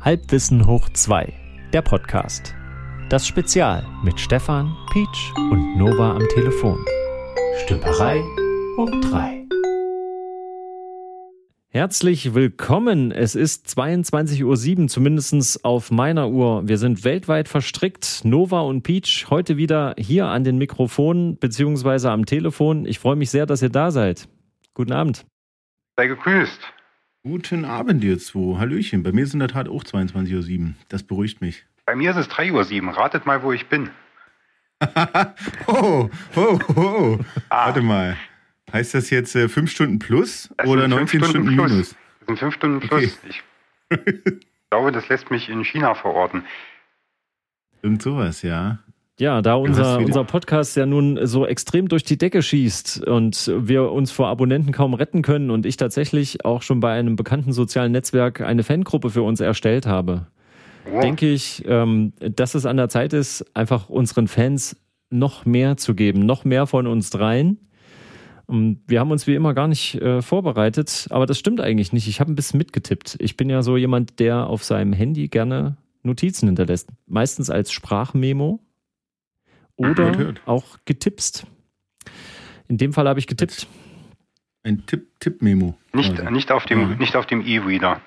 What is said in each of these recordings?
Halbwissen hoch 2, der Podcast. Das Spezial mit Stefan, Peach und Nova am Telefon. Stümperei hoch 3. Herzlich willkommen. Es ist 22.07 Uhr, zumindest auf meiner Uhr. Wir sind weltweit verstrickt. Nova und Peach heute wieder hier an den Mikrofonen beziehungsweise am Telefon. Ich freue mich sehr, dass ihr da seid. Guten Abend. Sei gegrüßt. Guten Abend, ihr zwei. Hallöchen. Bei mir ist in der Tat auch 22.07 Uhr. Das beruhigt mich. Bei mir ist es 3.07 Uhr. Ratet mal, wo ich bin. oh, oh, oh. Ah. Warte mal. Heißt das jetzt äh, 5 Stunden plus das oder 19 Stunden, Stunden plus. minus? Das sind 5 Stunden plus. Okay. Ich glaube, das lässt mich in China verorten. Irgend sowas, ja. Ja, da unser, unser Podcast ja nun so extrem durch die Decke schießt und wir uns vor Abonnenten kaum retten können und ich tatsächlich auch schon bei einem bekannten sozialen Netzwerk eine Fangruppe für uns erstellt habe, ja. denke ich, ähm, dass es an der Zeit ist, einfach unseren Fans noch mehr zu geben, noch mehr von uns dreien. Und wir haben uns wie immer gar nicht äh, vorbereitet, aber das stimmt eigentlich nicht. Ich habe ein bisschen mitgetippt. Ich bin ja so jemand, der auf seinem Handy gerne Notizen hinterlässt. Meistens als Sprachmemo oder auch getippst. In dem Fall habe ich getippt. Ein Tipp-Tipp-Memo. Nicht, also. nicht auf dem, nicht auf dem E-Reader.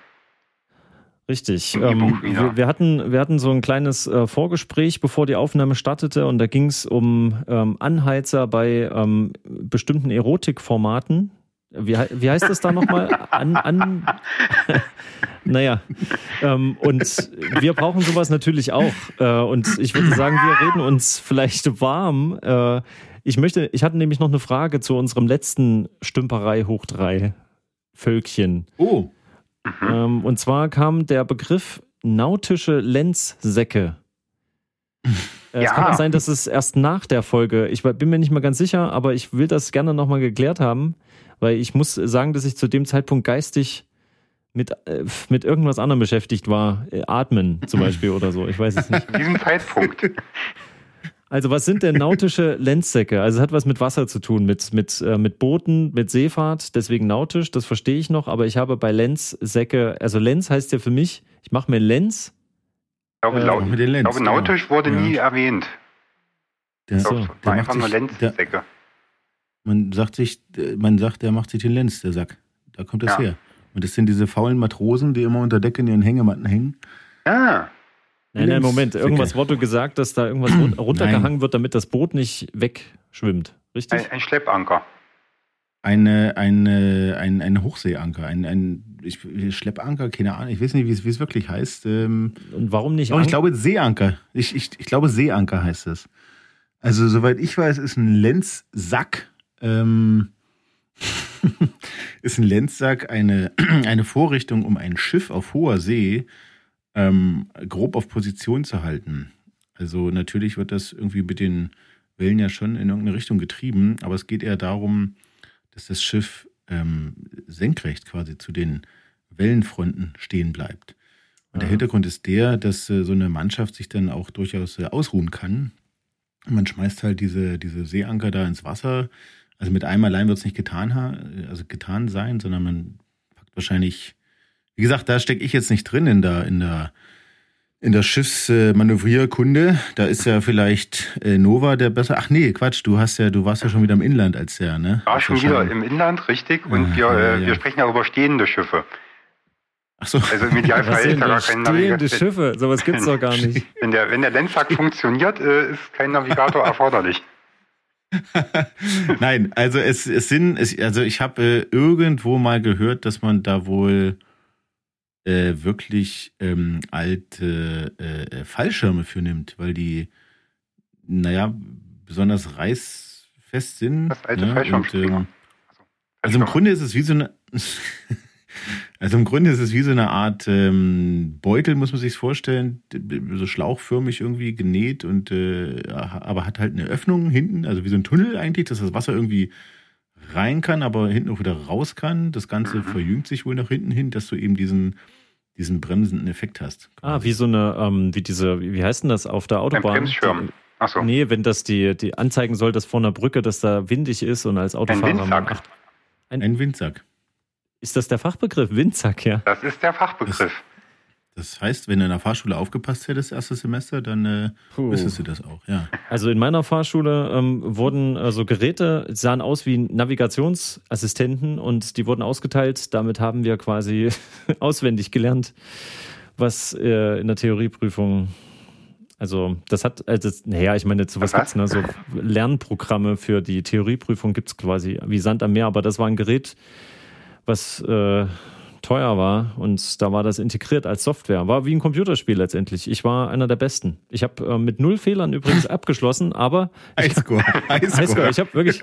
Richtig. Ähm, wir, wir, hatten, wir hatten so ein kleines äh, Vorgespräch, bevor die Aufnahme startete, und da ging es um ähm, Anheizer bei ähm, bestimmten Erotikformaten. Wie, wie heißt das da nochmal? An, an, naja, ähm, und wir brauchen sowas natürlich auch. Äh, und ich würde sagen, wir reden uns vielleicht warm. Äh, ich möchte, ich hatte nämlich noch eine Frage zu unserem letzten Stümperei hoch drei Völkchen. Oh. Ähm, und zwar kam der Begriff nautische Lenzsäcke. Äh, ja. Es kann auch sein, dass es erst nach der Folge, ich bin mir nicht mal ganz sicher, aber ich will das gerne nochmal geklärt haben weil ich muss sagen, dass ich zu dem Zeitpunkt geistig mit, äh, mit irgendwas anderem beschäftigt war. Äh, atmen zum Beispiel oder so. Ich weiß es nicht. Diesem Zeitpunkt. Also was sind denn nautische Lenzsäcke? Also es hat was mit Wasser zu tun, mit, mit, äh, mit Booten, mit Seefahrt, deswegen nautisch, das verstehe ich noch, aber ich habe bei Lenzsäcke, also Lenz heißt ja für mich, ich mache mir Lenz. Ich glaube, äh, mit den Lenz, ich glaube nautisch genau. wurde ja. nie erwähnt. Der, ich glaube, war einfach nur Lenzsäcke. Man sagt sich, man sagt, der macht sich den Lenz, der Sack. Da kommt das ja. her. Und das sind diese faulen Matrosen, die immer unter Decke in ihren Hängematten hängen. Ah. Nein, nein, Moment. Irgendwas wurde gesagt, dass da irgendwas runtergehangen nein. wird, damit das Boot nicht wegschwimmt. Richtig? Ein, ein Schleppanker. Eine, eine, ein, ein Hochseeanker. Ein, ein ich, Schleppanker, keine Ahnung. Ich weiß nicht, wie es, wie es wirklich heißt. Ähm, Und warum nicht? Oh, ich glaube Seeanker. Ich, ich, ich glaube Seeanker heißt es. Also, soweit ich weiß, ist ein Lenzsack ähm, ist ein Lenzsack eine, eine Vorrichtung, um ein Schiff auf hoher See ähm, grob auf Position zu halten. Also natürlich wird das irgendwie mit den Wellen ja schon in irgendeine Richtung getrieben, aber es geht eher darum, dass das Schiff ähm, senkrecht quasi zu den Wellenfronten stehen bleibt. Und der Hintergrund ist der, dass äh, so eine Mannschaft sich dann auch durchaus äh, ausruhen kann. Man schmeißt halt diese, diese Seeanker da ins Wasser, also mit einem allein wird es nicht getan, also getan sein, sondern man packt wahrscheinlich, wie gesagt, da stecke ich jetzt nicht drin in der, in der, in der Schiffsmanövrierkunde. Da ist ja vielleicht äh, Nova der besser. Ach nee, Quatsch, du hast ja, du warst ja schon wieder im Inland als der, ne? War schon wieder im Inland, richtig. Und ah, wir, ja, äh, wir sprechen ja über stehende Schiffe. Ach so. Also im Idealfall ist da gar kein Navigator. Stehende Schiffe, sowas gibt's doch gar nicht. Wenn der, wenn der Lenzsack funktioniert, äh, ist kein Navigator erforderlich. Nein, also es, es sind, es, also ich habe äh, irgendwo mal gehört, dass man da wohl äh, wirklich ähm, alte äh, Fallschirme für nimmt, weil die, naja, besonders reißfest sind. Das alte ne? Fallschirmspringer. Ähm, also, also im Grunde ist es wie so eine Also im Grunde ist es wie so eine Art ähm, Beutel, muss man sich vorstellen, so schlauchförmig irgendwie genäht und äh, aber hat halt eine Öffnung hinten, also wie so ein Tunnel eigentlich, dass das Wasser irgendwie rein kann, aber hinten auch wieder raus kann. Das Ganze mhm. verjüngt sich wohl nach hinten hin, dass du eben diesen diesen bremsenden Effekt hast. Quasi. Ah, wie so eine, ähm, wie diese, wie heißt denn das auf der Autobahn? Ein Bremsschirm. Achso. Nee, wenn das die, die anzeigen soll, dass vor einer Brücke, dass da windig ist und als Autofahrer. Ein Windsack. Ein, ein Windsack. Ist das der Fachbegriff? Windsack, ja. Das ist der Fachbegriff. Das, Das heißt, wenn du in der Fahrschule aufgepasst hättest, erstes Semester, dann äh, wüsstest du das auch, ja. Also in meiner Fahrschule ähm, wurden also Geräte, sahen aus wie Navigationsassistenten und die wurden ausgeteilt. Damit haben wir quasi auswendig gelernt, was äh, in der Theorieprüfung also das hat, also, naja, ich meine, zu was gibt's ne? So Lernprogramme für die Theorieprüfung gibt's quasi wie Sand am Meer, aber das war ein Gerät, was äh, teuer war und da war das integriert als Software. War wie ein Computerspiel letztendlich. Ich war einer der Besten. Ich habe äh, mit null Fehlern übrigens abgeschlossen, aber Highscore. Highscore. Highscore. Ich habe wirklich,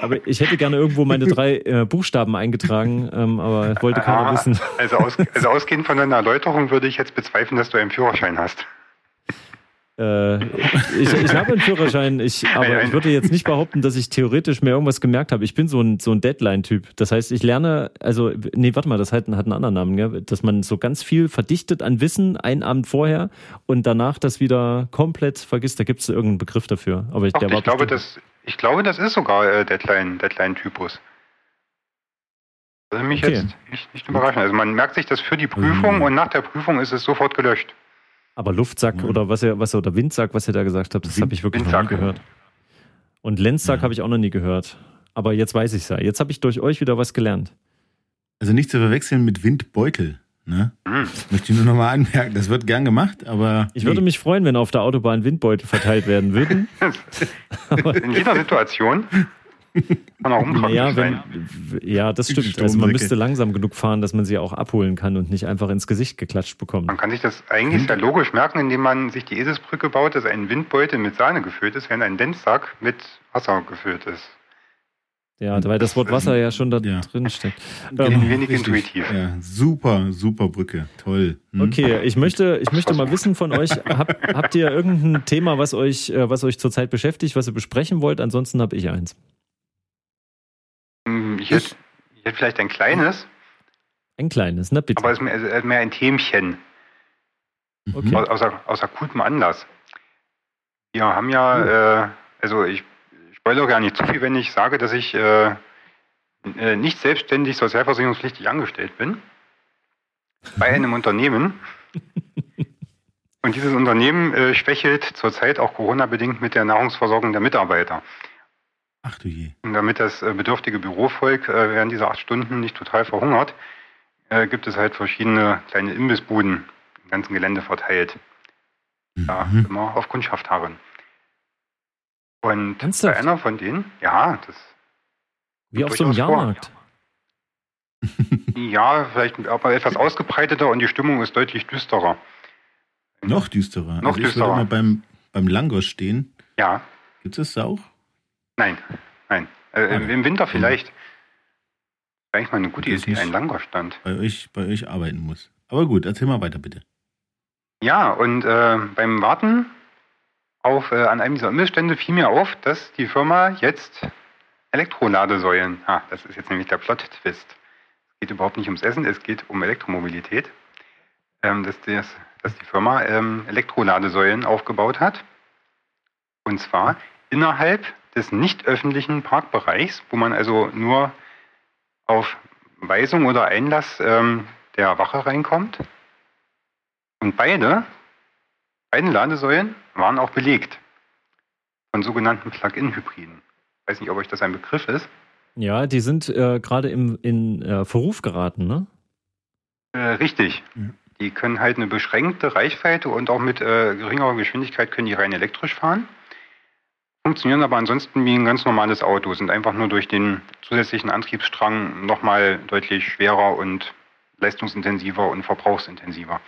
aber ich hätte gerne irgendwo meine drei äh, Buchstaben eingetragen, ähm, aber wollte keiner ah, wissen. Also, aus, also ausgehend von deiner Erläuterung würde ich jetzt bezweifeln, dass du einen Führerschein hast. Äh, ich, ich habe einen Führerschein, ich, aber ich würde jetzt nicht behaupten, dass ich theoretisch mir irgendwas gemerkt habe. Ich bin so ein, so ein Deadline-Typ. Das heißt, ich lerne, also, nee, warte mal, das hat, hat einen anderen Namen, gell? dass man so ganz viel verdichtet an Wissen einen Abend vorher und danach das wieder komplett vergisst. Da gibt es irgendeinen Begriff dafür. Aber ich, Doch, der ich, glaube, das, ich glaube, das ist sogar äh, Deadline, Deadline-Typus. Das würde mich okay. jetzt nicht, nicht überraschen. Also man merkt sich das für die Prüfung mhm. und nach der Prüfung ist es sofort gelöscht. Aber Luftsack mhm. oder was ihr, was ihr, oder Windsack, was ihr da gesagt habt, das habe ich wirklich Windsack. noch nie gehört. Und Lenzsack ja. habe ich auch noch nie gehört. Aber jetzt weiß ich es ja. Jetzt habe ich durch euch wieder was gelernt. Also nicht zu verwechseln mit Windbeutel. Ne? Mhm. Möchte ich nur nochmal anmerken. Das wird gern gemacht, aber. Ich nee. würde mich freuen, wenn auf der Autobahn Windbeutel verteilt werden würden. In jeder Situation. Kann auch ja, wenn, ja, das stimmt. Also man müsste langsam genug fahren, dass man sie auch abholen kann und nicht einfach ins Gesicht geklatscht bekommt. Man kann sich das eigentlich sehr logisch merken, indem man sich die Eselsbrücke baut, dass ein Windbeutel mit Sahne gefüllt ist, während ein Denzsack mit Wasser gefüllt ist. Ja, weil das Wort Wasser ja schon da ja. drin steckt. Ähm, wenig intuitiv. Ja, super, super Brücke. Toll. Hm? Okay, ich möchte, ich möchte mal wissen von euch, hab, habt ihr irgendein Thema, was euch, äh, was euch zurzeit beschäftigt, was ihr besprechen wollt? Ansonsten habe ich eins. Ich hätte, ich hätte vielleicht ein kleines. Ein kleines, ne, bitte. Aber es ist mehr, mehr ein Themchen. Okay. Aus, aus, aus akutem Anlass. Wir haben ja, äh, also ich spoilere gar nicht zu viel, wenn ich sage, dass ich äh, äh nicht selbstständig sozialversicherungspflichtig angestellt bin. Bei einem Unternehmen. Und dieses Unternehmen äh, schwächelt zurzeit auch Corona-bedingt mit der Nahrungsversorgung der Mitarbeiter. Ach du je. Und damit das äh, bedürftige Bürovolk äh, während dieser acht Stunden nicht total verhungert, äh, gibt es halt verschiedene kleine Imbissbuden im ganzen Gelände verteilt. Mhm. Ja, immer auf Kundschaft haben. Und Ernsthaft? bei einer von denen, ja, das. Wie auf so einem Jahrmarkt. ja, vielleicht aber etwas ausgebreiteter und die Stimmung ist deutlich düsterer. Noch düsterer. Noch also düsterer. Ich würde mal beim, beim Langos stehen. Ja. Gibt es das auch? Nein, nein. Äh, okay. Im Winter vielleicht. Mhm. Eigentlich mal eine gute Idee, ein Langorstand. Bei euch, bei euch arbeiten muss. Aber gut, erzähl mal weiter bitte. Ja, und äh, beim Warten auf, äh, an einem dieser Imbissstände fiel mir auf, dass die Firma jetzt Elektroladesäulen, ah, das ist jetzt nämlich der Plot-Twist. Es geht überhaupt nicht ums Essen, es geht um Elektromobilität. Ähm, dass, das, dass die Firma ähm, Elektroladesäulen aufgebaut hat. Und zwar innerhalb des nicht öffentlichen Parkbereichs, wo man also nur auf Weisung oder Einlass ähm, der Wache reinkommt. Und beide, beide Ladesäulen waren auch belegt von sogenannten Plug-in-Hybriden. Ich weiß nicht, ob euch das ein Begriff ist. Ja, die sind äh, gerade in äh, Verruf geraten, ne? Äh, richtig. Mhm. Die können halt eine beschränkte Reichweite und auch mit äh, geringerer Geschwindigkeit können die rein elektrisch fahren funktionieren aber ansonsten wie ein ganz normales Auto, sind einfach nur durch den zusätzlichen Antriebsstrang nochmal deutlich schwerer und leistungsintensiver und verbrauchsintensiver.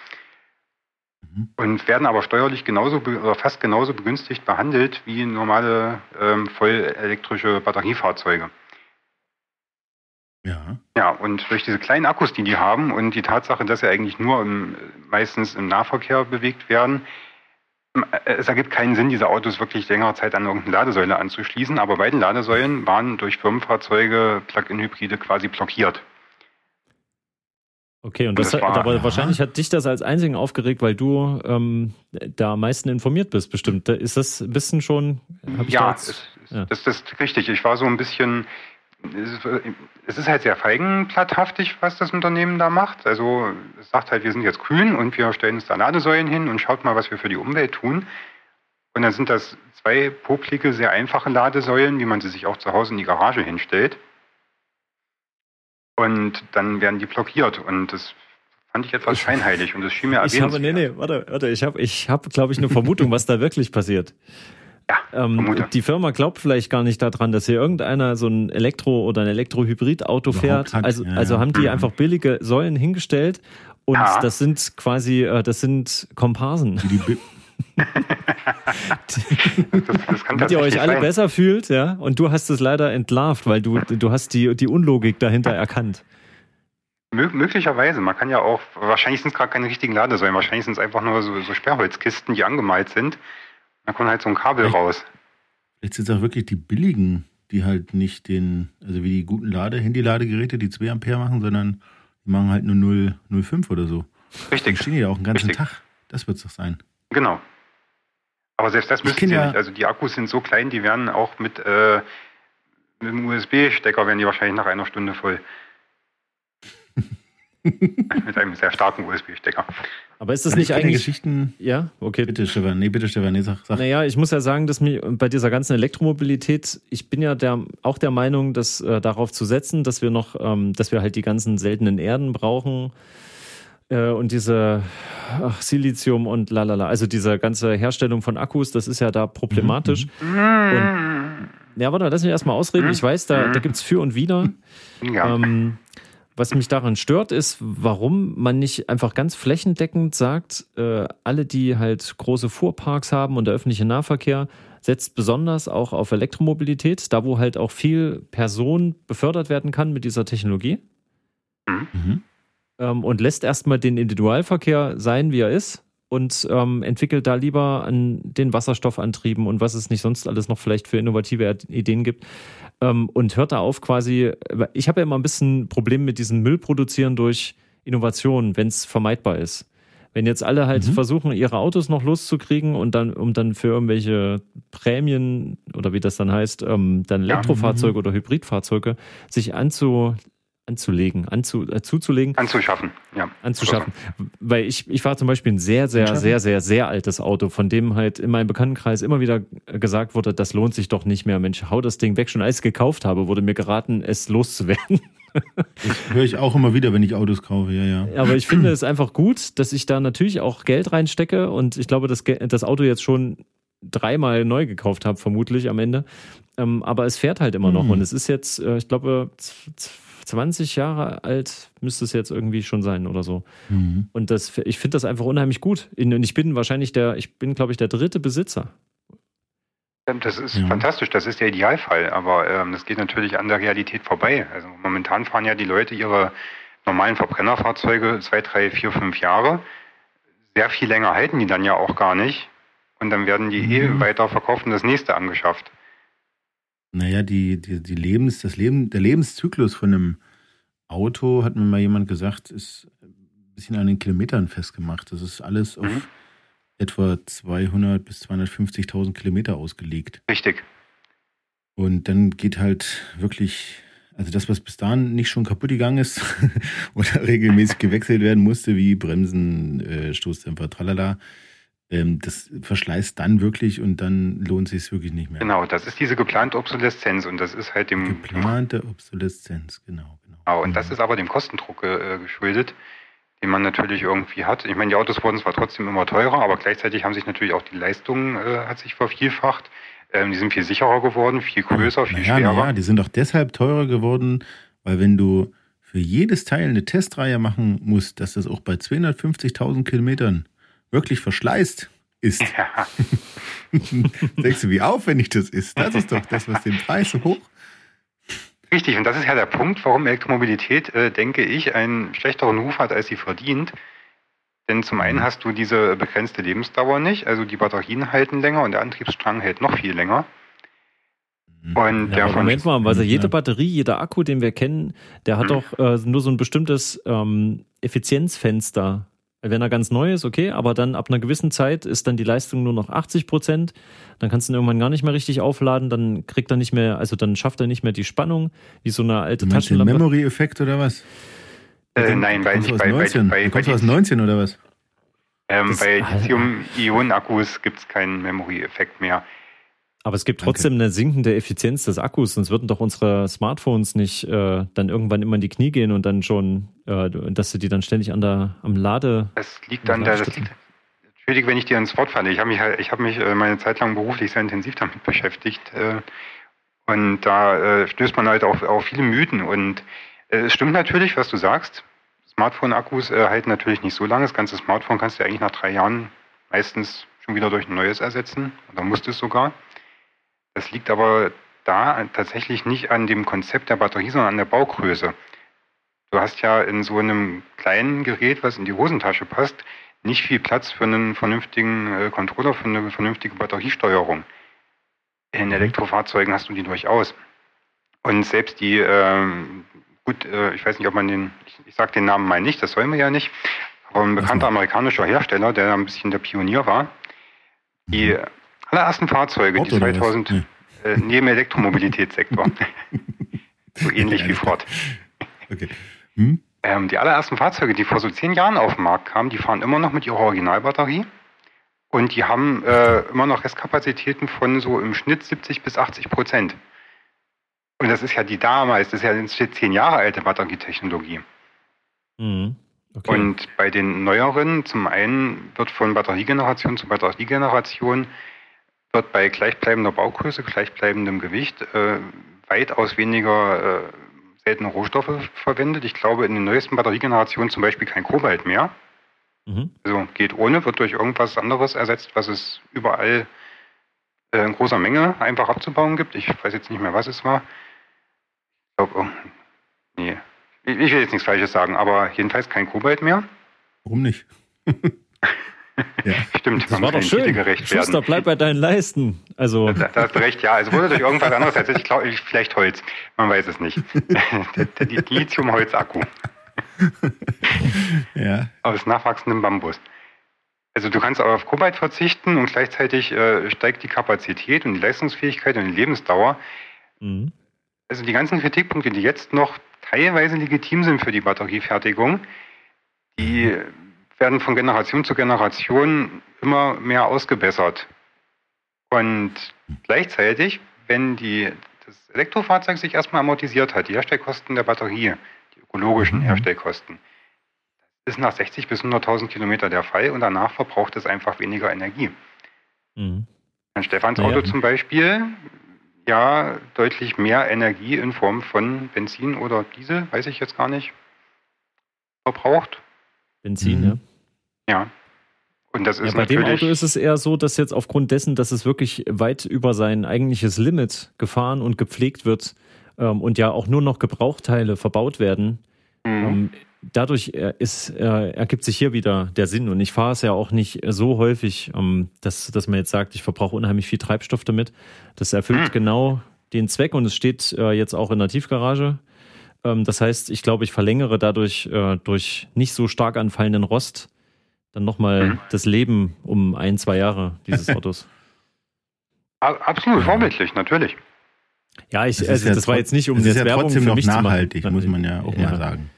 Mhm. Und werden aber steuerlich genauso oder fast genauso begünstigt behandelt wie normale ähm, vollelektrische Batteriefahrzeuge. Ja. Ja, und durch diese kleinen Akkus, die die haben und die Tatsache, dass sie eigentlich nur im, meistens im Nahverkehr bewegt werden, es ergibt keinen Sinn, diese Autos wirklich längere Zeit an irgendeine Ladesäule anzuschließen, aber beide Ladesäulen waren durch Firmenfahrzeuge, Plug-in-Hybride quasi blockiert. Okay, und das, das war, aber wahrscheinlich hat dich das als einzigen aufgeregt, weil du ähm, da am meisten informiert bist, bestimmt. Ist das ein bisschen schon? ja, da jetzt, ist, ja, das, das ist richtig. Ich war so ein bisschen es ist halt sehr feigenblatthaftig, was das Unternehmen da macht. Also es sagt halt, wir sind jetzt grün und wir stellen uns da Ladesäulen hin und schaut mal, was wir für die Umwelt tun. Und dann sind das zwei poplige, sehr einfache Ladesäulen, wie man sie sich auch zu Hause in die Garage hinstellt. Und dann werden die blockiert. Und das fand ich etwas scheinheilig und das schien mir erwähnenswert. Ich habe, nee, nee, warte, warte, ich habe, ich habe, glaube ich, eine Vermutung, was da wirklich passiert. Ja, ähm, die Firma glaubt vielleicht gar nicht daran, dass hier irgendeiner so ein Elektro- oder ein Elektrohybrid-Auto fährt. Hat, also, ja, also haben die einfach billige Säulen hingestellt und ja. das sind quasi, äh, das sind Komparsen. Die, das, das Damit ihr euch alle sein. besser fühlt, ja. Und du hast es leider entlarvt, weil du, du hast die, die Unlogik dahinter erkannt. Mö möglicherweise. Man kann ja auch, wahrscheinlich sind es gar keine richtigen Ladesäulen, wahrscheinlich sind es einfach nur so, so Sperrholzkisten, die angemalt sind. Da kommt halt so ein Kabel vielleicht, raus. Vielleicht sind es auch wirklich die billigen, die halt nicht den, also wie die guten Lade, Handy-Ladegeräte, die 2 Ampere machen, sondern die machen halt nur 0,05 oder so. Richtig. Dann stehen die ja auch einen ganzen Richtig. Tag. Das wird es doch sein. Genau. Aber selbst das müssen sie ja nicht. Also die Akkus sind so klein, die werden auch mit, äh, mit einem USB-Stecker werden die wahrscheinlich nach einer Stunde voll. mit einem sehr starken USB-Stecker. Aber ist das nicht eigentlich. Geschichten. Ja, okay. Bitte, Stefan. Nee, bitte, Stefan. Nee, sag, sag. Naja, ich muss ja sagen, dass mir bei dieser ganzen Elektromobilität, ich bin ja der, auch der Meinung, dass äh, darauf zu setzen, dass wir noch, ähm, dass wir halt die ganzen seltenen Erden brauchen äh, und diese ach, Silizium und lalala, also diese ganze Herstellung von Akkus, das ist ja da problematisch. Mhm. Und, ja, warte, lass mich erstmal ausreden. Ich weiß, da, da gibt es für und wider. Ja. Ähm, was mich daran stört, ist, warum man nicht einfach ganz flächendeckend sagt, äh, alle, die halt große Fuhrparks haben und der öffentliche Nahverkehr, setzt besonders auch auf Elektromobilität, da wo halt auch viel Person befördert werden kann mit dieser Technologie. Mhm. Ähm, und lässt erstmal den Individualverkehr sein, wie er ist und ähm, entwickelt da lieber an den Wasserstoffantrieben und was es nicht sonst alles noch vielleicht für innovative Ideen gibt ähm, und hört da auf quasi, ich habe ja immer ein bisschen Problem mit diesem Müll produzieren durch Innovation, wenn es vermeidbar ist. Wenn jetzt alle halt mhm. versuchen, ihre Autos noch loszukriegen und dann, um dann für irgendwelche Prämien oder wie das dann heißt, ähm, dann Elektrofahrzeuge ja. oder Hybridfahrzeuge sich anzu, anzulegen, anzu, äh, zuzulegen. Anzuschaffen, ja. Anzuschaffen. Weil ich, ich fahre zum Beispiel ein sehr, sehr, sehr, sehr, sehr altes Auto, von dem halt in meinem Bekanntenkreis immer wieder gesagt wurde, das lohnt sich doch nicht mehr. Mensch, hau das Ding weg. Schon als ich gekauft habe, wurde mir geraten, es loszuwerden. Das höre ich auch immer wieder, wenn ich Autos kaufe, ja, ja. Aber ich finde es einfach gut, dass ich da natürlich auch Geld reinstecke und ich glaube, dass das Auto jetzt schon dreimal neu gekauft habe, vermutlich am Ende. Ähm, aber es fährt halt immer noch. Mhm. Und es ist jetzt, äh, ich glaube, 20 Jahre alt müsste es jetzt irgendwie schon sein oder so. Mhm. Und das, ich finde das einfach unheimlich gut. Und ich bin wahrscheinlich der, ich bin, glaube ich, der dritte Besitzer. Das ist ja. fantastisch, das ist der Idealfall, aber ähm, das geht natürlich an der Realität vorbei. Also momentan fahren ja die Leute ihre normalen Verbrennerfahrzeuge zwei, drei, vier, fünf Jahre. Sehr viel länger halten die dann ja auch gar nicht. Und dann werden die eh mhm. eh weiter verkauft und das nächste angeschafft. Naja, die, die, die Lebens, das Leben, der Lebenszyklus von einem Auto, hat mir mal jemand gesagt, ist ein bisschen an den Kilometern festgemacht. Das ist alles auf mhm. etwa 200 bis 250.000 Kilometer ausgelegt. Richtig. Und dann geht halt wirklich, also das, was bis dahin nicht schon kaputt gegangen ist oder regelmäßig gewechselt werden musste, wie Bremsen, äh, Stoßdämpfer, tralala, das verschleißt dann wirklich und dann lohnt sich es wirklich nicht mehr. Genau, das ist diese geplante Obsoleszenz und das ist halt dem. Geplante Obsoleszenz, genau. Genau, genau und mhm. das ist aber dem Kostendruck äh, geschuldet, den man natürlich irgendwie hat. Ich meine, die Autos wurden zwar trotzdem immer teurer, aber gleichzeitig haben sich natürlich auch die Leistungen äh, hat sich vervielfacht. Ähm, die sind viel sicherer geworden, viel größer, viel naja, schwerer. Ja, die sind auch deshalb teurer geworden, weil wenn du für jedes Teil eine Testreihe machen musst, dass das auch bei 250.000 Kilometern wirklich verschleißt ist. Ja. Denkst du, wie aufwendig das ist? Das ist doch das, was den Preis so hoch. Richtig, und das ist ja der Punkt, warum Elektromobilität, äh, denke ich, einen schlechteren Ruf hat, als sie verdient. Denn zum einen mhm. hast du diese begrenzte Lebensdauer nicht, also die Batterien halten länger und der Antriebsstrang hält noch viel länger. Mhm. Und ja, Moment mal, also jede Batterie, jeder Akku, den wir kennen, der hat doch äh, nur so ein bestimmtes ähm, Effizienzfenster Wenn er ganz neu ist, okay, aber dann ab einer gewissen Zeit ist dann die Leistung nur noch 80 Prozent. Dann kannst du ihn irgendwann gar nicht mehr richtig aufladen. Dann kriegt er nicht mehr, also dann schafft er nicht mehr die Spannung, wie so eine alte du Taschenlampe. Memory-Effekt oder was? Äh, nein, weil nicht bei, 19. bei, bei, bei, bei aus 19 oder was? Ähm, bei Lithium-Ionen-Akkus gibt es keinen Memory-Effekt mehr. Aber es gibt trotzdem Danke. eine sinkende Effizienz des Akkus, sonst würden doch unsere Smartphones nicht äh, dann irgendwann immer in die Knie gehen und dann schon, äh, dass du die dann ständig an der, am Lade. Das liegt an der. Das liegt, Entschuldige, wenn ich dir ins Wort falle. Ich habe mich, halt, ich hab mich äh, meine Zeit lang beruflich sehr intensiv damit beschäftigt. Äh, und da äh, stößt man halt auf, auf viele Mythen. Und äh, es stimmt natürlich, was du sagst. Smartphone-Akkus halten natürlich nicht so lange. Das ganze Smartphone kannst du eigentlich nach drei Jahren meistens schon wieder durch ein neues ersetzen. Oder musst es sogar. Das liegt aber da tatsächlich nicht an dem Konzept der Batterie, sondern an der Baugröße. Du hast ja in so einem kleinen Gerät, was in die Hosentasche passt, nicht viel Platz für einen vernünftigen äh, Controller, für eine vernünftige Batteriesteuerung. In mhm. Elektrofahrzeugen hast du die durchaus. Und selbst die, äh, gut, äh, ich weiß nicht, ob man den, ich, ich sage den Namen mal nicht, das soll man ja nicht, aber ein bekannter amerikanischer Hersteller, der ein bisschen der Pionier war, die mhm allerersten Fahrzeuge, Auto die 2000 hm. äh, neben Elektromobilitätssektor, so ähnlich wie Ford. Okay. Hm? Ähm, die allerersten Fahrzeuge, die vor so zehn Jahren auf den Markt kamen, die fahren immer noch mit ihrer Originalbatterie und die haben äh, immer noch Restkapazitäten von so im Schnitt 70 bis 80 Prozent. Und das ist ja die damals, das ist ja jetzt zehn Jahre alte Batterietechnologie. Mhm. Okay. Und bei den neueren, zum einen wird von Batteriegeneration zu Batteriegeneration wird bei gleichbleibender Baugröße, gleichbleibendem Gewicht äh, weitaus weniger äh, seltene Rohstoffe verwendet. Ich glaube, in den neuesten Batteriegenerationen zum Beispiel kein Kobalt mehr. Mhm. Also geht ohne, wird durch irgendwas anderes ersetzt, was es überall äh, in großer Menge einfach abzubauen gibt. Ich weiß jetzt nicht mehr, was es war. Ich glaube, oh, nee. Ich, ich will jetzt nichts Falsches sagen, aber jedenfalls kein Kobalt mehr. Warum nicht? Ja. Stimmt, das war doch schön. Gerecht Schuster, werden. bleib bei deinen Leisten. Also. Da, da hast du recht, ja. Also wurde durch irgendwas anderes ersetzt. Ich glaube, vielleicht Holz. Man weiß es nicht. Lithium-Holz-Akku. ja. Aus nachwachsendem Bambus. Also du kannst aber auf Kobalt verzichten und gleichzeitig äh, steigt die Kapazität und die Leistungsfähigkeit und die Lebensdauer. Mhm. Also die ganzen Kritikpunkte, die jetzt noch teilweise legitim sind für die Batteriefertigung, die werden von Generation zu Generation immer mehr ausgebessert. Und gleichzeitig, wenn die, das Elektrofahrzeug sich erstmal amortisiert hat, die Herstellkosten der Batterie, die ökologischen mhm. Herstellkosten, das ist nach 60 bis 100.000 Kilometer der Fall und danach verbraucht es einfach weniger Energie. Mhm. Ein Stefans Auto ja. zum Beispiel, ja, deutlich mehr Energie in Form von Benzin oder Diesel, weiß ich jetzt gar nicht, verbraucht. Benzin, mhm. ja. Ja. Und das ist ja, bei dem Auto ist es eher so, dass jetzt aufgrund dessen, dass es wirklich weit über sein eigentliches Limit gefahren und gepflegt wird ähm, und ja auch nur noch Gebrauchteile verbaut werden, mhm. ähm, dadurch äh, ist, äh, ergibt sich hier wieder der Sinn. Und ich fahre es ja auch nicht so häufig, ähm, dass, dass man jetzt sagt, ich verbrauche unheimlich viel Treibstoff damit. Das erfüllt mhm. genau den Zweck und es steht äh, jetzt auch in der Tiefgarage. Ähm, das heißt, ich glaube, ich verlängere dadurch äh, durch nicht so stark anfallenden Rost dann nochmal mhm. das Leben um ein, zwei Jahre dieses Autos. Absolut vorbildlich, natürlich. Ja, ich, das, also, ja das war jetzt nicht um jetzt ja Werbung trotzdem für mich noch nachhaltig, muss man ja auch ja. mal sagen.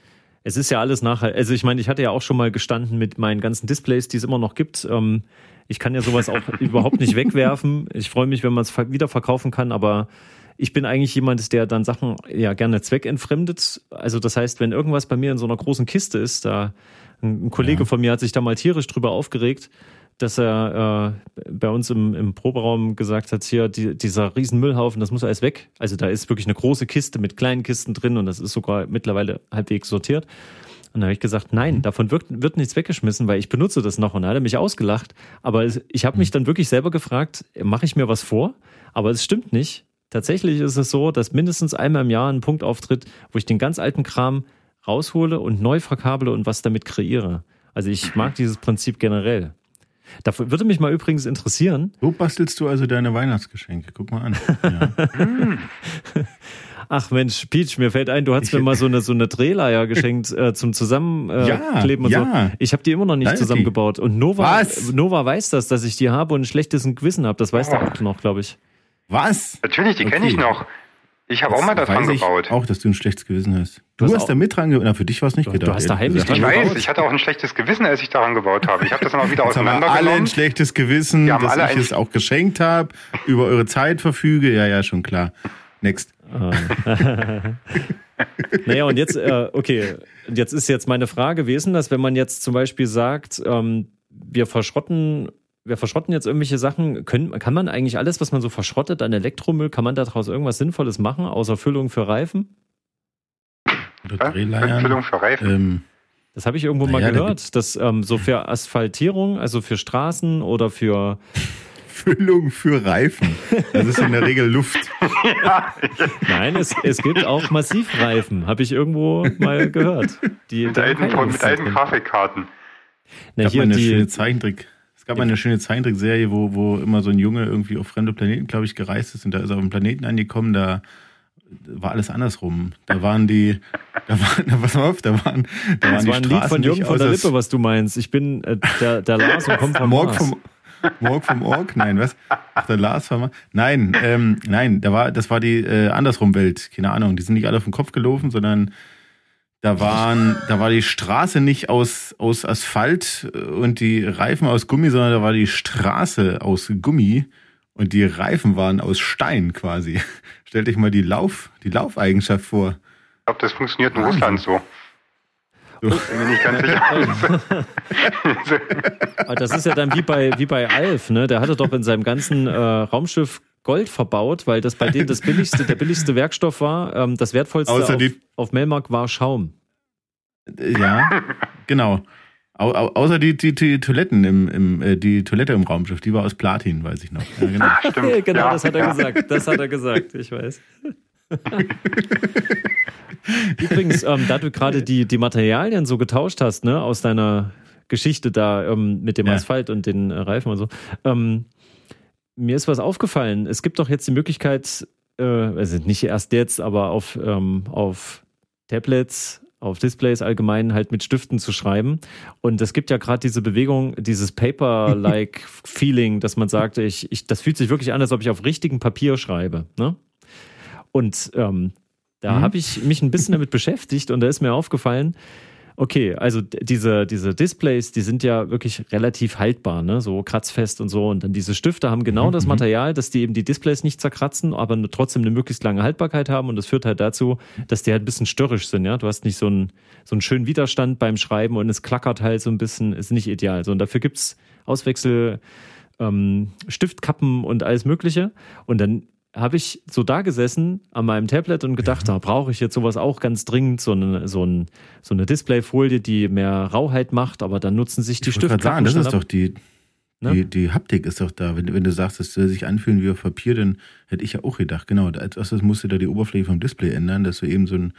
Es ist ja alles nachhaltig. Also ich meine, ich hatte ja auch schon mal gestanden mit meinen ganzen Displays, die es immer noch gibt. Ähm, ich kann ja sowas auch überhaupt nicht wegwerfen. Ich freue mich, wenn man es wieder verkaufen kann, aber ich bin eigentlich jemand, der dann Sachen ja gerne zweckentfremdet. Also das heißt, wenn irgendwas bei mir in so einer großen Kiste ist, da ein, Kollege ja. von mir hat sich da mal tierisch drüber aufgeregt, dass er äh, bei uns im, im Proberaum gesagt hat, hier, die, dieser riesen Müllhaufen, das muss alles weg. Also da ist wirklich eine große Kiste mit kleinen Kisten drin und das ist sogar mittlerweile halbwegs sortiert. Und da habe ich gesagt, nein, mhm. davon wird, wird nichts weggeschmissen, weil ich benutze das noch. Und da hat er mich ausgelacht. Aber ich habe mich mhm. dann wirklich selber gefragt, mache ich mir was vor? Aber es stimmt nicht. Tatsächlich ist es so, dass mindestens einmal im Jahr ein Punkt auftritt, wo ich den ganz alten Kram raushole und neu verkabele und was damit kreiere. Also ich mag dieses Prinzip generell. Da würde mich mal übrigens interessieren. Wo bastelst du also deine Weihnachtsgeschenke? Guck mal an. Ja. Ach Mensch, Peach, mir fällt ein, du hast mir mal so eine so eine Drehleier geschenkt äh, zum Zusammenkleben äh, ja, und ja. so. Ich habe die immer noch nicht Nein, zusammengebaut. Und Nova, Was? Nova weiß das, dass ich die habe und ein schlechtes Gewissen habe. Das weiß der auch noch, glaube ich. Was? Natürlich, die kenne ich Okay. noch. Ich habe auch mal das weiß dran ich gebaut. auch, dass du ein schlechtes Gewissen hast. Du, Du hast da mit dran gebaut. Na, für dich war es nicht Du- gedacht. du hast da heimlich gesagt. Ich dran weiß, gebaut? ich hatte auch ein schlechtes Gewissen, als ich daran gebaut habe. Ich habe das dann auch wieder Jetzt haben wir alle ein auseinandergenommen. schlechtes Gewissen, dass ich es auch geschenkt habe, über eure Zeit verfüge. Ja, ja, schon klar. Next. Naja, und jetzt, äh, okay, jetzt ist jetzt meine Frage, wie ist denn das, wenn man jetzt zum Beispiel sagt, ähm, wir verschrotten, wir verschrotten jetzt irgendwelche Sachen, können, kann man eigentlich alles, was man so verschrottet an Elektromüll, kann man daraus irgendwas Sinnvolles machen, außer Füllung für Reifen? Oder Ja? Drehleiern. Füllung für Reifen. Ähm, Das habe ich irgendwo mal da gehört, dass ähm, so für Asphaltierung, also für Straßen oder für Füllung für Reifen. Das ist in der Regel Luft. Nein, es, es gibt auch Massivreifen, habe ich irgendwo mal gehört. Die, mit alten, mit alten. Grafikkarten. Na, gab hier eine schöne die, Zeichentrick. Es gab mal eine schöne Zeichentrickserie, wo, wo immer so ein Junge irgendwie auf fremde Planeten, glaube ich, gereist ist und da ist er auf einen Planeten angekommen, da war alles andersrum. Da waren die, da waren, pass mal auf, da waren, da waren das die war ein Lied Straßen von Jürgen von der Lippe, was du meinst. Ich bin äh, der, der Lars und komme vom Morg vom, Morg vom Org? Nein, was? Ach, der Lars vom Nein, ähm, nein, da war, das war die äh, andersrum Welt. Keine Ahnung. Die sind nicht alle auf den Kopf gelaufen, sondern da waren, da war die Straße nicht aus, aus Asphalt äh, und die Reifen aus Gummi, sondern da war die Straße aus Gummi und die Reifen waren aus Stein quasi. Stellt euch mal die Lauf, die Laufeigenschaft vor. Ich glaube, das funktioniert in Wahnsinn. Russland so. So. Bin mir nicht ganz sicher. Das ist ja dann wie bei, wie bei Alf, ne? Der hatte doch in seinem ganzen äh, Raumschiff Gold verbaut, weil das bei denen das billigste, der billigste Werkstoff war. Ähm, das wertvollste Außer auf, auf Melmark war Schaum. Äh, Ja, genau. Au, au, außer die, die, die Toiletten im, im äh, die Toilette im Raumschiff, die war aus Platin, weiß ich noch. Ja, genau. Stimmt. genau, ja, das hat er ja. gesagt. Das hat er gesagt, ich weiß. Übrigens, ähm, da du gerade die, die Materialien so getauscht hast, ne, aus deiner Geschichte da ähm, mit dem Ja. Asphalt und den äh, Reifen und so, ähm, mir ist was aufgefallen. Es gibt doch jetzt die Möglichkeit, äh, also nicht erst jetzt, aber auf, ähm, auf Tablets, auf Displays allgemein halt mit Stiften zu schreiben. Und es gibt ja gerade diese Bewegung, dieses Paper-like Feeling, dass man sagt, ich, ich, das fühlt sich wirklich an, als ob ich auf richtigem Papier schreibe. Ne? Und ähm, da Mhm. habe ich mich ein bisschen damit beschäftigt und da ist mir aufgefallen, okay, also diese, diese Displays, die sind ja wirklich relativ haltbar, ne? so kratzfest und so. Und dann diese Stifte haben genau Mhm, das mhm. Material, dass die eben die Displays nicht zerkratzen, aber trotzdem eine möglichst lange Haltbarkeit haben. Und das führt halt dazu, dass die halt ein bisschen störrisch sind. Ja, Du hast nicht so einen, so einen schönen Widerstand beim Schreiben und es klackert halt so ein bisschen, ist nicht ideal. So, und dafür gibt's Auswechsel, ähm, Stiftkappen und alles Mögliche. Und dann habe ich so da gesessen an meinem Tablet und gedacht, da brauche ich jetzt sowas auch ganz dringend, so eine, so, ein, so eine Displayfolie, die mehr Rauheit macht, aber dann nutzen sich die Stiftkappen sagen, das ist doch die, Ne? die, die Haptik ist doch da. Wenn, wenn du sagst, es soll sich anfühlen wie auf Papier, dann hätte ich ja auch gedacht, genau, als erstes musst du da die Oberfläche vom Display ändern, dass du eben so ein,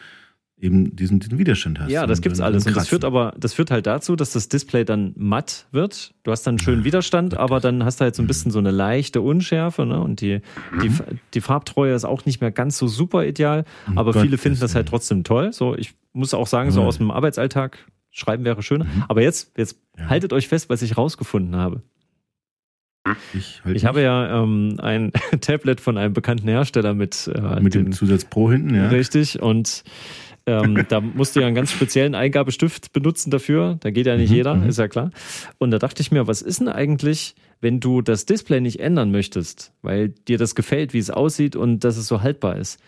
eben diesen, diesen Widerstand hast. Ja, das gibt's alles. Und das führt aber, das führt halt dazu, dass das Display dann matt wird. Du hast dann einen schönen Widerstand, aber dann hast du halt so ein bisschen so eine leichte Unschärfe, ne? Und die, die, die Farbtreue ist auch nicht mehr ganz so super ideal. Aber viele Gottes finden das halt trotzdem toll. So, ich muss auch sagen, so aus dem Arbeitsalltag schreiben wäre schöner. Aber jetzt, jetzt Ja. haltet euch fest, was ich rausgefunden habe. Ich, halt Ich habe ja ähm, ein Tablet von einem bekannten Hersteller mit, äh, mit dem dem Zusatz Pro hinten, ja. Richtig. Und ähm, da musst du ja einen ganz speziellen Eingabestift benutzen dafür. Da geht ja nicht Mhm, jeder, mhm. ist ja klar. Und da dachte ich mir, was ist denn eigentlich, wenn du das Display nicht ändern möchtest, weil dir das gefällt, wie es aussieht und dass es so haltbar ist?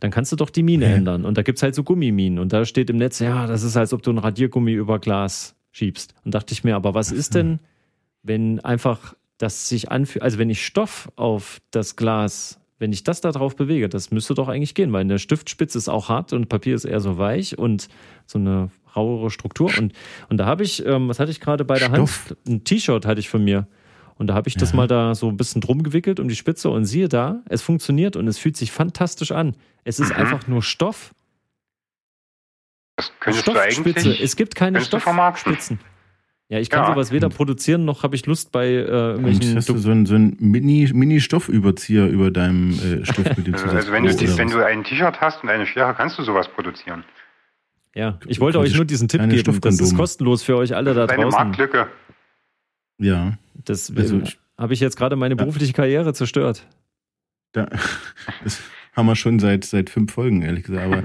Dann kannst du doch die Mine Ja. ändern. Und da gibt's halt so Gummiminen. Und da steht im Netz, ja, das ist, als ob du ein Radiergummi über Glas schiebst. Und dachte ich mir, aber was ist denn, wenn einfach das sich anfühlt, also wenn ich Stoff auf das Glas, wenn ich das da drauf bewege, das müsste doch eigentlich gehen, weil eine Stiftspitze ist auch hart und Papier ist eher so weich und so eine rauere Struktur. Und, und da habe ich, ähm, was hatte ich gerade bei der Stoff. Hand? Ein T-Shirt hatte ich von mir. Und da habe ich das Ja. mal da so ein bisschen drum gewickelt um die Spitze und siehe da, es funktioniert und es fühlt sich fantastisch an. Es ist Mhm. einfach nur Stoff. Das könntest du Stoffspitze. eigentlich. Es gibt keine. Stoffspitzen. Ja, ich kann ja. sowas weder produzieren, noch habe ich Lust bei äh, irgendwelchen... Und hast du so einen, so einen Mini-Stoffüberzieher Mini über deinem äh, Stift mit dem Also, also wenn, du, wenn du ein T-Shirt hast und eine Schere, kannst du sowas produzieren. Ja, ich wollte euch nur diesen Tipp geben. Das ist kostenlos für euch alle da draußen. Eine Marktlücke. Ja. Das also, habe ich jetzt gerade meine berufliche Karriere zerstört. Da, das haben wir schon seit, seit fünf Folgen, ehrlich gesagt. Aber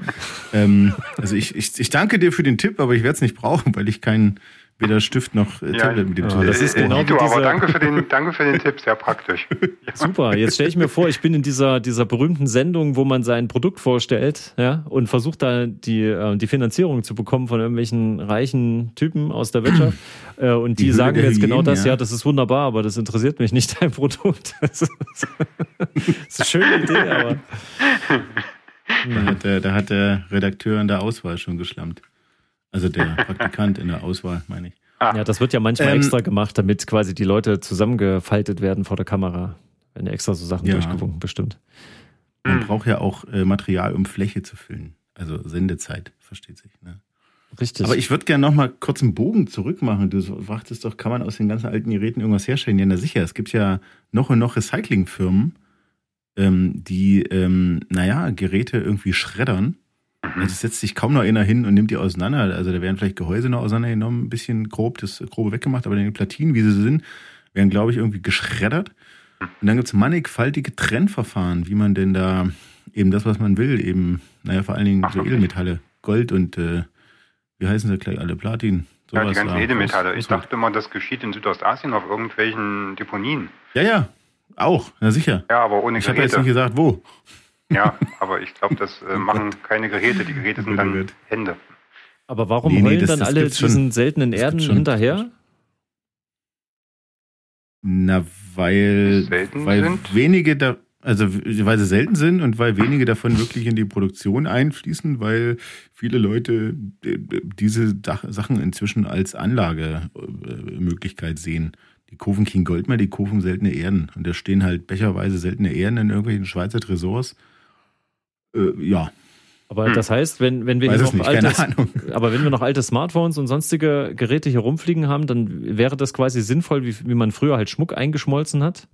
ähm, also ich, ich, ich danke dir für den Tipp, aber ich werde es nicht brauchen, weil ich keinen weder Stift noch äh, Tablet mit dem ja, Das ist genau Dito, aber danke für, den, danke für den Tipp, sehr praktisch. Ja. Super, jetzt stelle ich mir vor, ich bin in dieser, dieser berühmten Sendung, wo man sein Produkt vorstellt ja, und versucht da die, äh, die Finanzierung zu bekommen von irgendwelchen reichen Typen aus der Wirtschaft. äh, und die, die sagen mir jetzt genau das, ja. ja, das ist wunderbar, aber das interessiert mich nicht, dein Produkt. Das ist, das ist eine schöne Idee, aber... Da hat, der, da hat der Redakteur in der Auswahl schon geschlammt. Also der Praktikant in der Auswahl, meine ich. Ah. Ja, das wird ja manchmal ähm, extra gemacht, damit quasi die Leute zusammengefaltet werden vor der Kamera. Wenn ja extra so Sachen ja. durchgewunken, bestimmt. Man braucht ja auch äh, Material, um Fläche zu füllen. Also Sendezeit, versteht sich. Ne? Richtig. Aber ich würde gerne noch mal kurz einen Bogen zurück machen. Du fragtest doch, kann man aus den ganzen alten Geräten irgendwas herstellen? Ja, na sicher. Es gibt ja noch und noch Recyclingfirmen, ähm, die, ähm, naja, Geräte irgendwie schreddern Mhm. Das setzt sich kaum noch einer hin und nimmt die auseinander. Also da werden vielleicht Gehäuse noch auseinandergenommen, ein bisschen grob, das Grobe weggemacht, aber die Platinen, wie sie sind, werden, glaube ich, irgendwie geschreddert. Und dann gibt es mannigfaltige Trennverfahren, wie man denn da eben das, was man will, eben, naja, vor allen Dingen so Edelmetalle, Gold und äh, wie heißen sie gleich alle, Platin. Sowas ja, die ganzen Edelmetalle. Ich dachte immer, das geschieht in Südostasien auf irgendwelchen Deponien. Ja, ja, auch, na sicher. Ja, aber ohne Ich habe jetzt nicht gesagt, wo. Ja, aber ich glaube, das äh, machen keine Geräte. Die Geräte sind dann Hände. Aber warum nee, nee, heulen das, dann das alle diesen schon, seltenen Erden hinterher? Na, weil, weil sind? wenige da, also weil sie selten sind und weil wenige davon wirklich in die Produktion einfließen, weil viele Leute äh, diese Sachen inzwischen als Anlagemöglichkeit sehen. Die kaufen kein Gold mehr, die kaufen seltene Erden. Und da stehen halt becherweise seltene Erden in irgendwelchen Schweizer Tresors. Äh, ja. Aber hm. das heißt, wenn, wenn wir noch nicht, altes, aber wenn wir noch alte Smartphones und sonstige Geräte hier rumfliegen haben, dann wäre das quasi sinnvoll, wie, wie man früher halt Schmuck eingeschmolzen hat?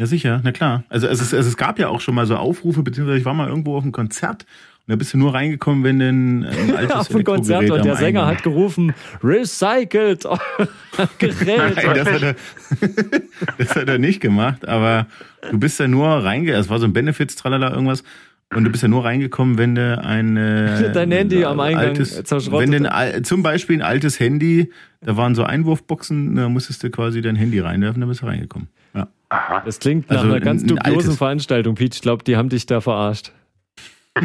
Ja, sicher, na klar. Also es, ist, also es gab ja auch schon mal so Aufrufe, beziehungsweise ich war mal irgendwo auf einem Konzert und da bist du nur reingekommen, wenn denn ein altes Auf dem Konzert und der Sänger hat gerufen, recycelt Gerät. Nein, das hat, er, das hat er nicht gemacht, aber du bist da nur reingegangen, es war so ein Benefits, tralala, irgendwas. Und du bist ja nur reingekommen, wenn du ein äh, dein Handy am Eingang altes, zerschrottet. Wenn du zum Beispiel ein altes Handy, da waren so Einwurfboxen, da musstest du quasi dein Handy reinwerfen, dann bist du reingekommen. Ja. Aha. Das klingt nach also einer ganz dubiosen Veranstaltung, Pete. Ich glaube, die haben dich da verarscht.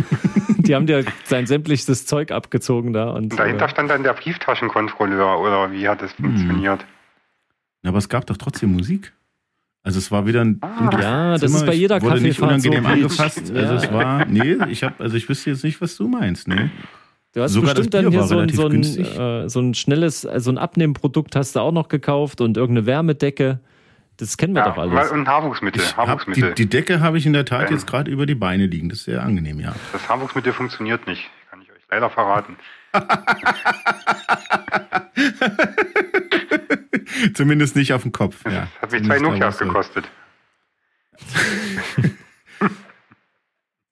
die haben dir sein sämtlichstes Zeug abgezogen da. Und, und dahinter äh, stand dann der Brieftaschenkontrolleur oder wie hat das hm. funktioniert? Ja, aber es gab doch trotzdem Musik. Also es war wieder ein ah, ja, das ist bei jeder wurde nicht unangenehm so angefasst. Ja. Also es war nee, ich habe also ich wüsste jetzt nicht, was du meinst, nee. Du hast Sogar bestimmt dann hier so ein, so, ein, äh, so ein schnelles, also ein Abnehmprodukt hast du auch noch gekauft und irgendeine Wärmedecke. Das kennen wir ja, doch alles. Und Haarwuchsmittel. Haarwuchsmittel. Die, die, Decke habe ich in der Tat ähm, jetzt gerade über die Beine liegen. Das ist sehr angenehm, ja. Das Haarwuchsmittel funktioniert nicht. Kann ich euch leider verraten. Zumindest nicht auf dem Kopf. Ja. Hat mich zwei Nokias gekostet.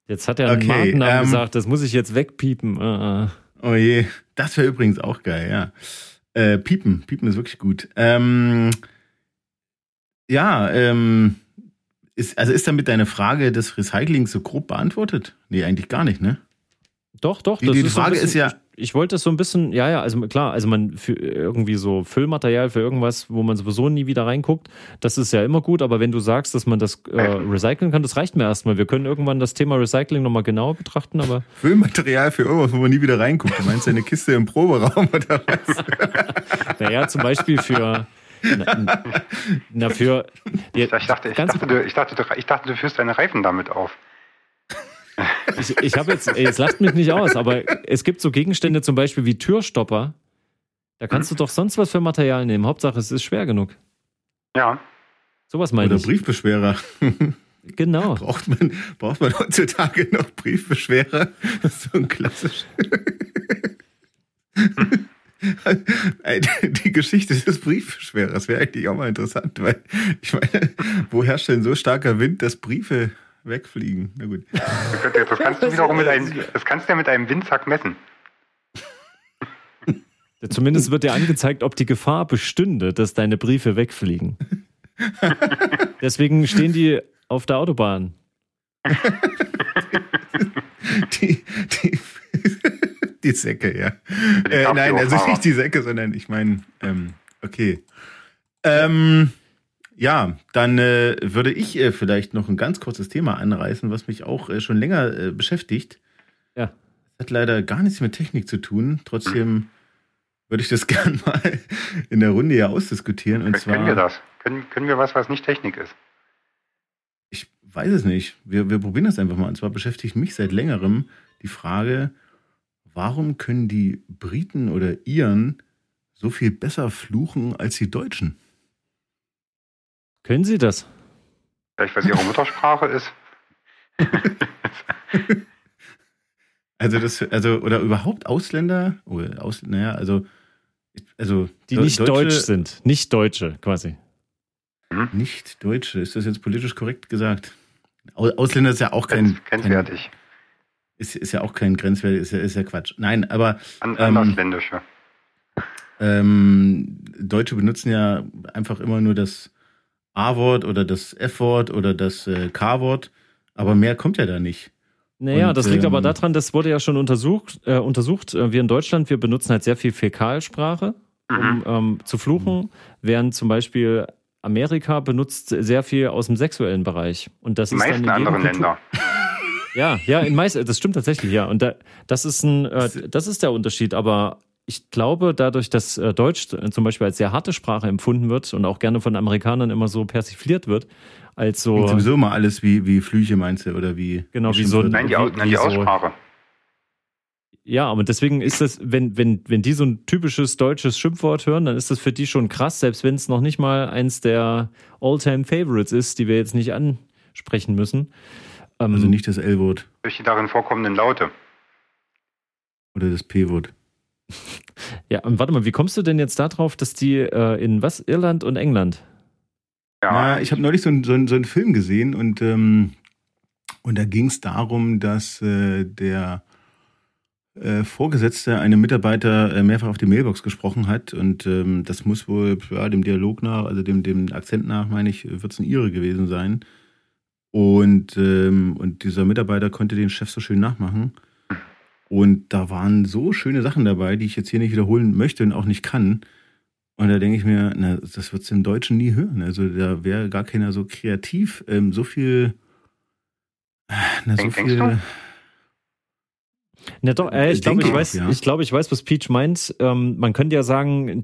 Jetzt hat er einen okay, Markennamen ähm, gesagt, das muss ich jetzt wegpiepen. Uh, uh. Oh je, das wäre übrigens auch geil, ja. Äh, piepen, piepen ist wirklich gut. Ähm, ja, ähm, ist, also ist damit deine Frage des Recyclings so grob beantwortet? Nee, eigentlich gar nicht, ne? Doch, doch. Die, die Frage so bisschen, ist ja, ich wollte das so ein bisschen, ja, ja, also klar, also man für irgendwie so Füllmaterial für irgendwas, wo man sowieso nie wieder reinguckt, das ist ja immer gut, aber wenn du sagst, dass man das äh, recyceln kann, das reicht mir erstmal. Wir können irgendwann das Thema Recycling nochmal genauer betrachten, aber. Füllmaterial für irgendwas, wo man nie wieder reinguckt. Du meinst eine Kiste im Proberaum oder was? naja, zum Beispiel für. Na, na für. Ja, ich, dachte, ich, dachte, du, ich, dachte, ich dachte, du führst deine Reifen damit auf. Ich, ich habe jetzt, jetzt lacht mich nicht aus, aber es gibt so Gegenstände zum Beispiel wie Türstopper. Da kannst du doch sonst was für Material nehmen. Hauptsache, es ist schwer genug. Ja. Sowas meine Oder ich. Briefbeschwerer. Genau. Braucht man, braucht man heutzutage noch Briefbeschwerer? Das ist so ein klassisch. Die Geschichte des Briefbeschwerers wäre eigentlich auch mal interessant, weil ich meine, wo herrscht denn so starker Wind, dass Briefe wegfliegen? Na gut. Das kannst du wiederum mit einem, das kannst du ja mit einem Windsack messen. Zumindest wird dir angezeigt, ob die Gefahr bestünde, dass deine Briefe wegfliegen. Deswegen stehen die auf der Autobahn. die, die, die Säcke, ja. Äh, nein, also nicht die Säcke, sondern ich meine, ähm, okay. Ähm, ja, dann äh, würde ich äh, vielleicht noch ein ganz kurzes Thema anreißen, was mich auch äh, schon länger äh, beschäftigt. Ja. Hat leider gar nichts mit Technik zu tun. Trotzdem würde ich das gern mal in der Runde ja ausdiskutieren. Und können zwar, wir das? Können, können wir was, was nicht Technik ist? Ich weiß es nicht. Wir, wir probieren das einfach mal. Und zwar beschäftigt mich seit längerem die Frage, warum können die Briten oder Iren so viel besser fluchen als die Deutschen? Können sie das? Vielleicht, weil es ihre Muttersprache ist. also das, also, oder überhaupt Ausländer, oder Aus, naja, also, also. Die nicht Deutsche, deutsch sind, nicht Deutsche quasi. Mhm. Nicht Deutsche, ist das jetzt politisch korrekt gesagt? Ausländer ist ja auch kein. Grenzwertig. Kein, ist, ist ja auch kein Grenzwert, ist ja, ist ja Quatsch. Nein, aber. An, ähm, andersländische. Ähm, Deutsche benutzen ja einfach immer nur das A-Wort oder das F-Wort oder das äh, K-Wort, aber mehr kommt ja da nicht. Naja, und, das liegt ähm, aber daran, das wurde ja schon untersucht. Äh, untersucht. Äh, wir in Deutschland, wir benutzen halt sehr viel Fäkalsprache, um mhm. ähm, zu fluchen, mhm. während zum Beispiel Amerika benutzt sehr viel aus dem sexuellen Bereich. Und das Die ist meisten dann in anderen Länder. Ja, ja, in meist, das stimmt tatsächlich, ja. Und da, das ist ein, äh, das ist der Unterschied. Aber ich glaube, dadurch, dass äh, Deutsch zum Beispiel als sehr harte Sprache empfunden wird und auch gerne von Amerikanern immer so persifliert wird, als so. Und sowieso mal alles wie, wie Flüche meinst du, oder wie. Genau, wie so. Nein, die, wie, nein, die Aussprache. So, ja, aber deswegen ist das, wenn, wenn, wenn die so ein typisches deutsches Schimpfwort hören, dann ist das für die schon krass, selbst wenn es noch nicht mal eins der All-Time-Favorites ist, die wir jetzt nicht ansprechen müssen. Ähm, also nicht das L-Wort. Durch die darin vorkommenden Laute. Oder das P-Wort. Ja, und warte mal, wie kommst du denn jetzt darauf, dass die äh, in was? Irland und England? Ja, Na, ich habe neulich so, ein, so, ein, so einen Film gesehen und, ähm, und da ging es darum, dass äh, der äh, Vorgesetzte einem Mitarbeiter äh, mehrfach auf die Mailbox gesprochen hat und ähm, das muss wohl ja, dem Dialog nach, also dem, dem Akzent nach, meine ich, wird es ein Ire gewesen sein. Und, ähm, und dieser Mitarbeiter konnte den Chef so schön nachmachen. Und da waren so schöne Sachen dabei, die ich jetzt hier nicht wiederholen möchte und auch nicht kann. Und da denke ich mir, na, das wird es im Deutschen nie hören. Also da wäre gar keiner so kreativ, ähm, so viel, na, so viel. Na doch, äh, ich glaube, ich weiß, ja. ich glaube, ich weiß, was Peach meint. Ähm, man könnte ja sagen,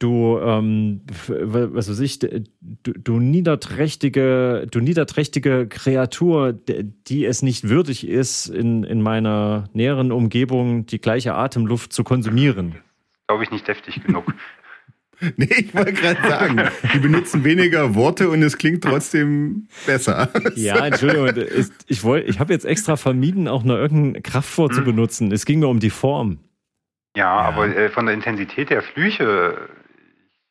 du, ähm, was weiß ich, du, du niederträchtige, du niederträchtige Kreatur, die es nicht würdig ist, in, in meiner näheren Umgebung die gleiche Atemluft zu konsumieren. Glaube ich nicht deftig genug. nee, ich wollte gerade sagen, die benutzen weniger Worte und es klingt trotzdem besser. ja, Entschuldigung, ich, wollte, ich habe jetzt extra vermieden, auch nur irgendein Kraftwort hm. zu benutzen. Es ging mir um die Form. Ja, ja. aber äh, von der Intensität der Flüche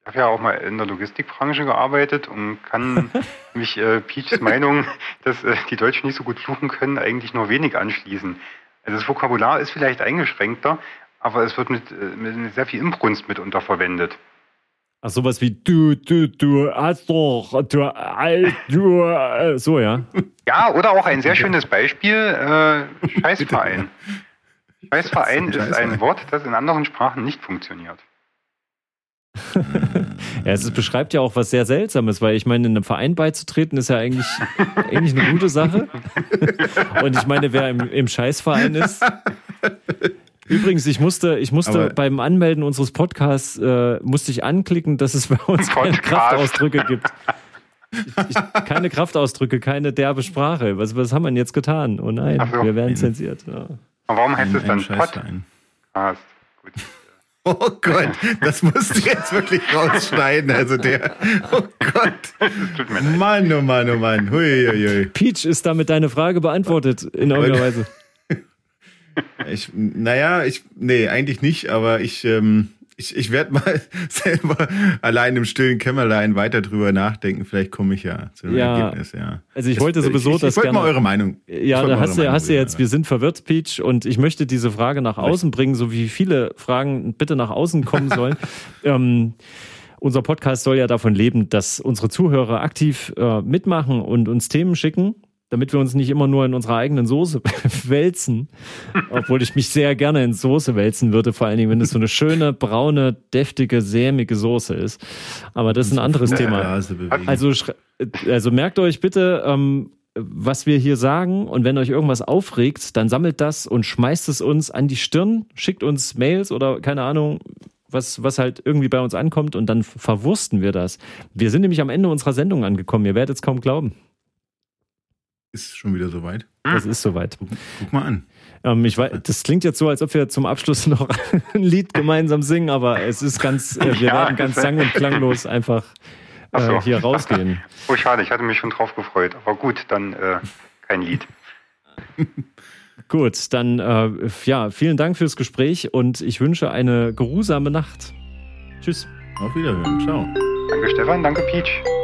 habe ja auch mal in der Logistikbranche gearbeitet und kann mich äh, Peachs Meinung, dass äh, die Deutschen nicht so gut fluchen können, eigentlich nur wenig anschließen. Also das Vokabular ist vielleicht eingeschränkter, aber es wird mit, äh, mit sehr viel Imbrunst mitunter verwendet. Ach, sowas wie du, du, du hast doch, du, du, äh, so, ja. Ja, oder auch ein sehr schönes Beispiel, äh, Scheißverein. Scheißverein ist ein Wort, das in anderen Sprachen nicht funktioniert. ja, es beschreibt ja auch was sehr Seltsames, weil ich meine, in einem Verein beizutreten ist ja eigentlich, eigentlich eine gute Sache. Und ich meine, wer im, im Scheißverein ist. Übrigens, ich musste, ich musste beim Anmelden unseres Podcasts äh, musste ich anklicken, dass es bei uns keine Kraftausdrücke gibt. Ich, ich, keine Kraftausdrücke, keine derbe Sprache. Was, was haben wir denn jetzt getan? Oh nein, so. wir werden zensiert. Ja. warum heißt es dann Podcast? Gut. Oh Gott, das musst du jetzt wirklich rausschneiden. Also der, oh Gott. Tut mir leid. Mann, oh Mann, oh Mann. Hui, hui, hui. Peach, ist damit deine Frage beantwortet in irgendeiner Weise? Ich, naja, ich, nee, eigentlich nicht, aber ich, ähm, ich, ich werde mal selber allein im stillen Kämmerlein weiter drüber nachdenken. Vielleicht komme ich ja zu einem ja, Ergebnis, ja. Also ich wollte sowieso ich, ich, das. Ich wollte mal eure Meinung. Ja, da hast du, hast du jetzt, wir sind verwirrt, Peach, und ich möchte diese Frage nach außen bringen, so wie viele Fragen bitte nach außen kommen sollen. ähm, unser Podcast soll ja davon leben, dass unsere Zuhörer aktiv äh, mitmachen und uns Themen schicken damit wir uns nicht immer nur in unserer eigenen Soße wälzen, obwohl ich mich sehr gerne in Soße wälzen würde, vor allen Dingen, wenn es so eine schöne, braune, deftige, sämige Soße ist. Aber das ist ein anderes Thema. Also, also merkt euch bitte, ähm, was wir hier sagen und wenn euch irgendwas aufregt, dann sammelt das und schmeißt es uns an die Stirn, schickt uns Mails oder keine Ahnung, was, was halt irgendwie bei uns ankommt und dann verwursten wir das. Wir sind nämlich am Ende unserer Sendung angekommen, ihr werdet es kaum glauben. Ist schon wieder soweit? Es ist soweit. Guck, guck mal an. Ähm, ich weiß, das klingt jetzt so, als ob wir zum Abschluss noch ein Lied gemeinsam singen, aber es ist ganz, äh, wir ja, werden ganz sang- und klanglos einfach äh, so. hier rausgehen. Oh, schade, ich hatte mich schon drauf gefreut. Aber gut, dann äh, kein Lied. gut, dann äh, ja, vielen Dank fürs Gespräch und ich wünsche eine geruhsame Nacht. Tschüss. Auf Wiederhören. Ciao. Danke, Stefan. Danke, Peach.